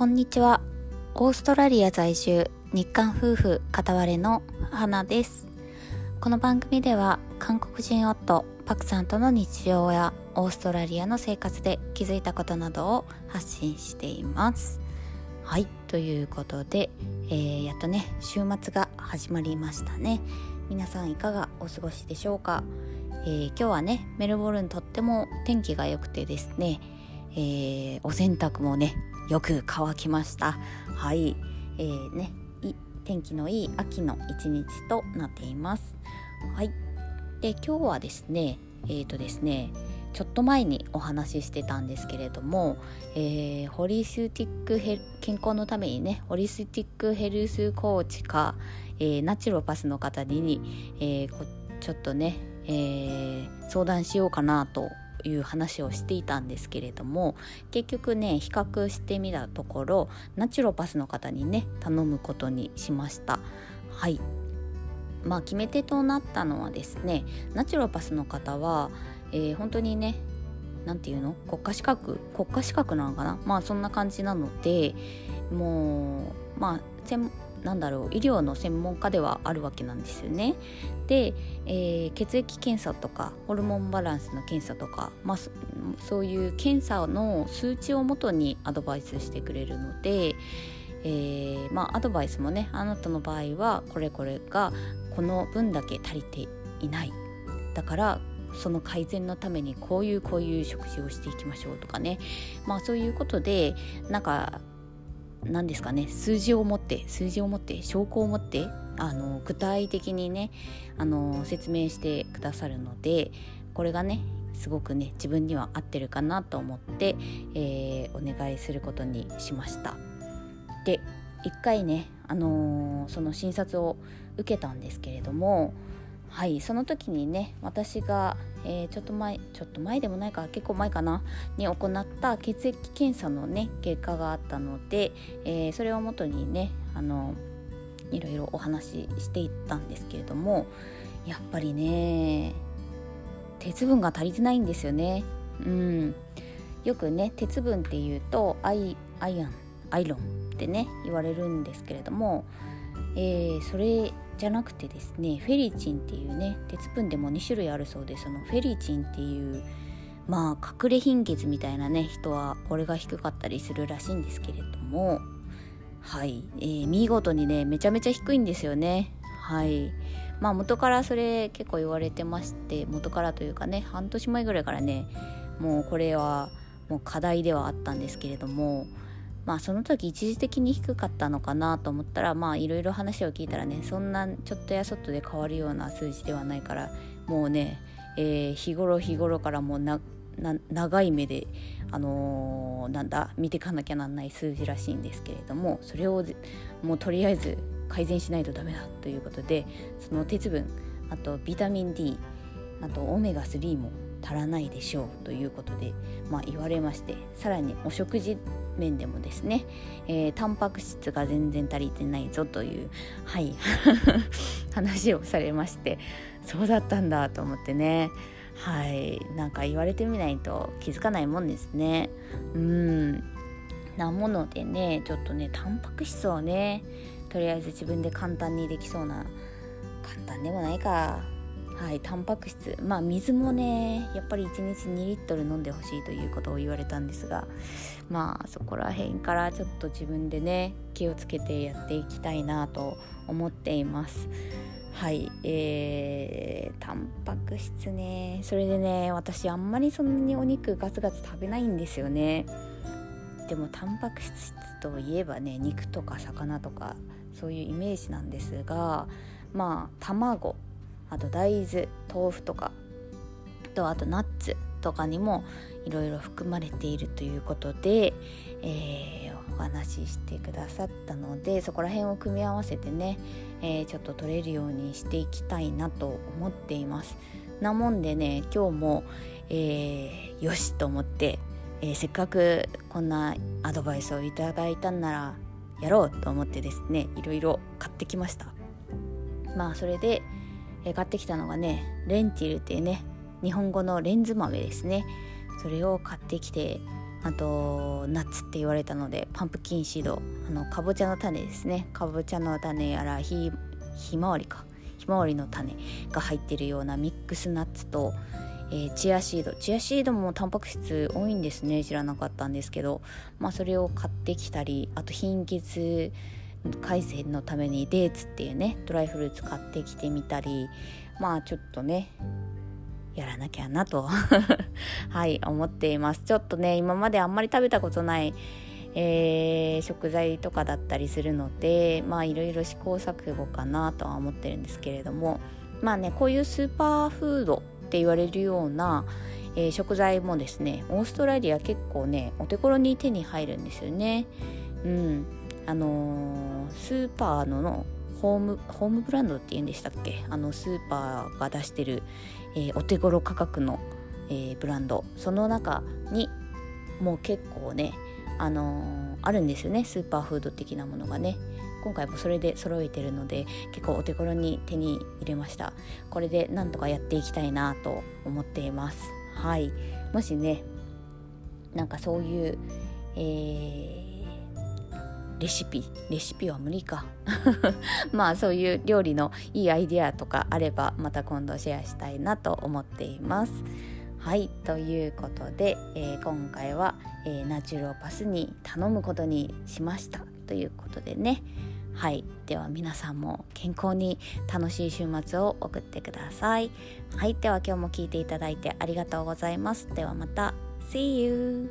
こんにちは。オーストラリア在住日韓夫婦片割れの花です。この番組では韓国人夫パクさんとの日常やオーストラリアの生活で気づいたことなどを発信しています。はいということで、えー、やっとね週末が始まりましたね。皆さんいかがお過ごしでしょうか、えー、今日はねメルボルンとっても天気が良くてですねえー、お洗濯もねよく乾きました。はい、えー、ね。天気のいい秋の一日となっています。はい。で今日はですねえーとですねちょっと前にお話ししてたんですけれども、えー、ホリスティックヘ健康のためにねホリスティックヘルスコーチか、えー、ナチュロパスの方に、えー、ちょっとね、えー、相談しようかなという話をしていたんですけれども結局ね比較してみたところナチュロパスの方にね頼むことにしました。はい。まあ決め手となったのはですねナチュロパスの方は、えー、本当にね何て言うの？国家資格？国家資格なのかな？まあそんな感じなのでもうまあなんだろう医療の専門家ではあるわけなんですよね。で、えー、血液検査とかホルモンバランスの検査とか、まあ、そういう検査の数値をもとにアドバイスしてくれるので、えー、まあ、アドバイスもねあなたの場合はこれこれがこの分だけ足りていないだからその改善のためにこういうこういう食事をしていきましょうとかねまあそういうことでなんか何ですかね数字を持って数字を持って証拠を持ってあの具体的にねあの説明してくださるのでこれがねすごくね自分には合ってるかなと思って、えー、お願いすることにしました。で一回ね、あのー、その診察を受けたんですけれどもはいその時にね私が、えー、ちょっと前ちょっと前でもないか結構前かなに行った血液検査のね結果があったので、えー、それをもとにねあのいろいろお話ししていったんですけれどもやっぱりね鉄分が足りてないんですよね。うん、よくね鉄分っていうとアイアイアンアイロンってね言われるんですけれども、えー、それじゃなくてですねフェリチンっていうね鉄分でも2種類あるそうでそのフェリチンっていうまあ隠れ貧血みたいなね人はこれが低かったりするらしいんですけれどもはい、えー、見事にねめちゃめちゃ低いんですよね。はい。まあ元からそれ結構言われてまして元からというかね半年前ぐらいからねもうこれはもう課題ではあったんですけれどもまあその時一時的に低かったのかなと思ったらまあいろいろ話を聞いたらねそんなちょっとやそっとで変わるような数字ではないからもうね、えー、日頃日頃からもうな長い目で、あのー、なんだ見ていかなきゃなんない数字らしいんですけれどもそれをもうとりあえず改善しないとダメだということでその鉄分あとビタミン D あとオメガ3も足らないでしょうということで、まあ、言われましてさらにお食事面でもですね、えー、タンパク質が全然足りてないぞというはい 話をされましてそうだったんだと思ってねはいなんか言われてみないと気づかないもんですね。うん。なものでねちょっとねタンパク質をねとりあえず自分で簡単にできそうな簡単でもないか。はいタンパク質。まあ水もねやっぱり1日2リットル飲んでほしいということを言われたんですがまあそこら辺からちょっと自分でね気をつけてやっていきたいなと思っています。はいえー、タンパク質ね。それでね私あんまりそんなにお肉ガツガツ食べないんですよね。でもタンパク質といえばね肉とか魚とかそういうイメージなんですがまあ卵。あと大豆豆腐とかとあとナッツとかにもいろいろ含まれているということで、えー、お話ししてくださったのでそこら辺を組み合わせてね、えー、ちょっと取れるようにしていきたいなと思っています。なもんでね今日も、えー、よしと思って、えせっかくこんなアドバイスをいただいたんならやろうと思ってですねいろいろ買ってきました。まあそれで買ってきたのがねレンティルっていうね日本語のレンズ豆ですね。それを買ってきてあとナッツって言われたのでパンプキンシードあのかぼちゃの種ですね。かぼちゃの種やらひひまわりか。ひまわりの種が入ってるようなミックスナッツと、えー、チアシード。チアシードもタンパク質多いんですね。知らなかったんですけど、まあ、それを買ってきたりあと貧血改善のためにデーツっていうねドライフルーツ買ってきてみたりまあちょっとねやらなきゃなと はい思っています。ちょっとね今まであんまり食べたことない、えー、食材とかだったりするのでまあいろいろ試行錯誤かなとは思ってるんですけれどもまあねこういうスーパーフードって言われるような、えー、食材もですねオーストラリア結構ねお手頃に手に入るんですよね。うん。あのー、スーパーのホームホームブランドっていうんでしたっけ？あのスーパーが出してる、えー、お手頃価格の、えー、ブランド。その中にもう結構ねあのー、あるんですよねスーパーフード的なものがね。今回もそれで揃えてるので結構お手頃に手に入れました。これでなんとかやっていきたいなと思っています。はい。もしねなんかそういう、えーレシピレシピは無理か。まあそういう料理のいいアイデアとかあればまた今度シェアしたいなと思っています。はいということで、えー、今回は、えー、ナチュロパスに頼むことにしましたということでね。はいでは皆さんも健康に楽しい週末を送ってください。はいでは今日も聞いていただいてありがとうございます。ではまた。See you!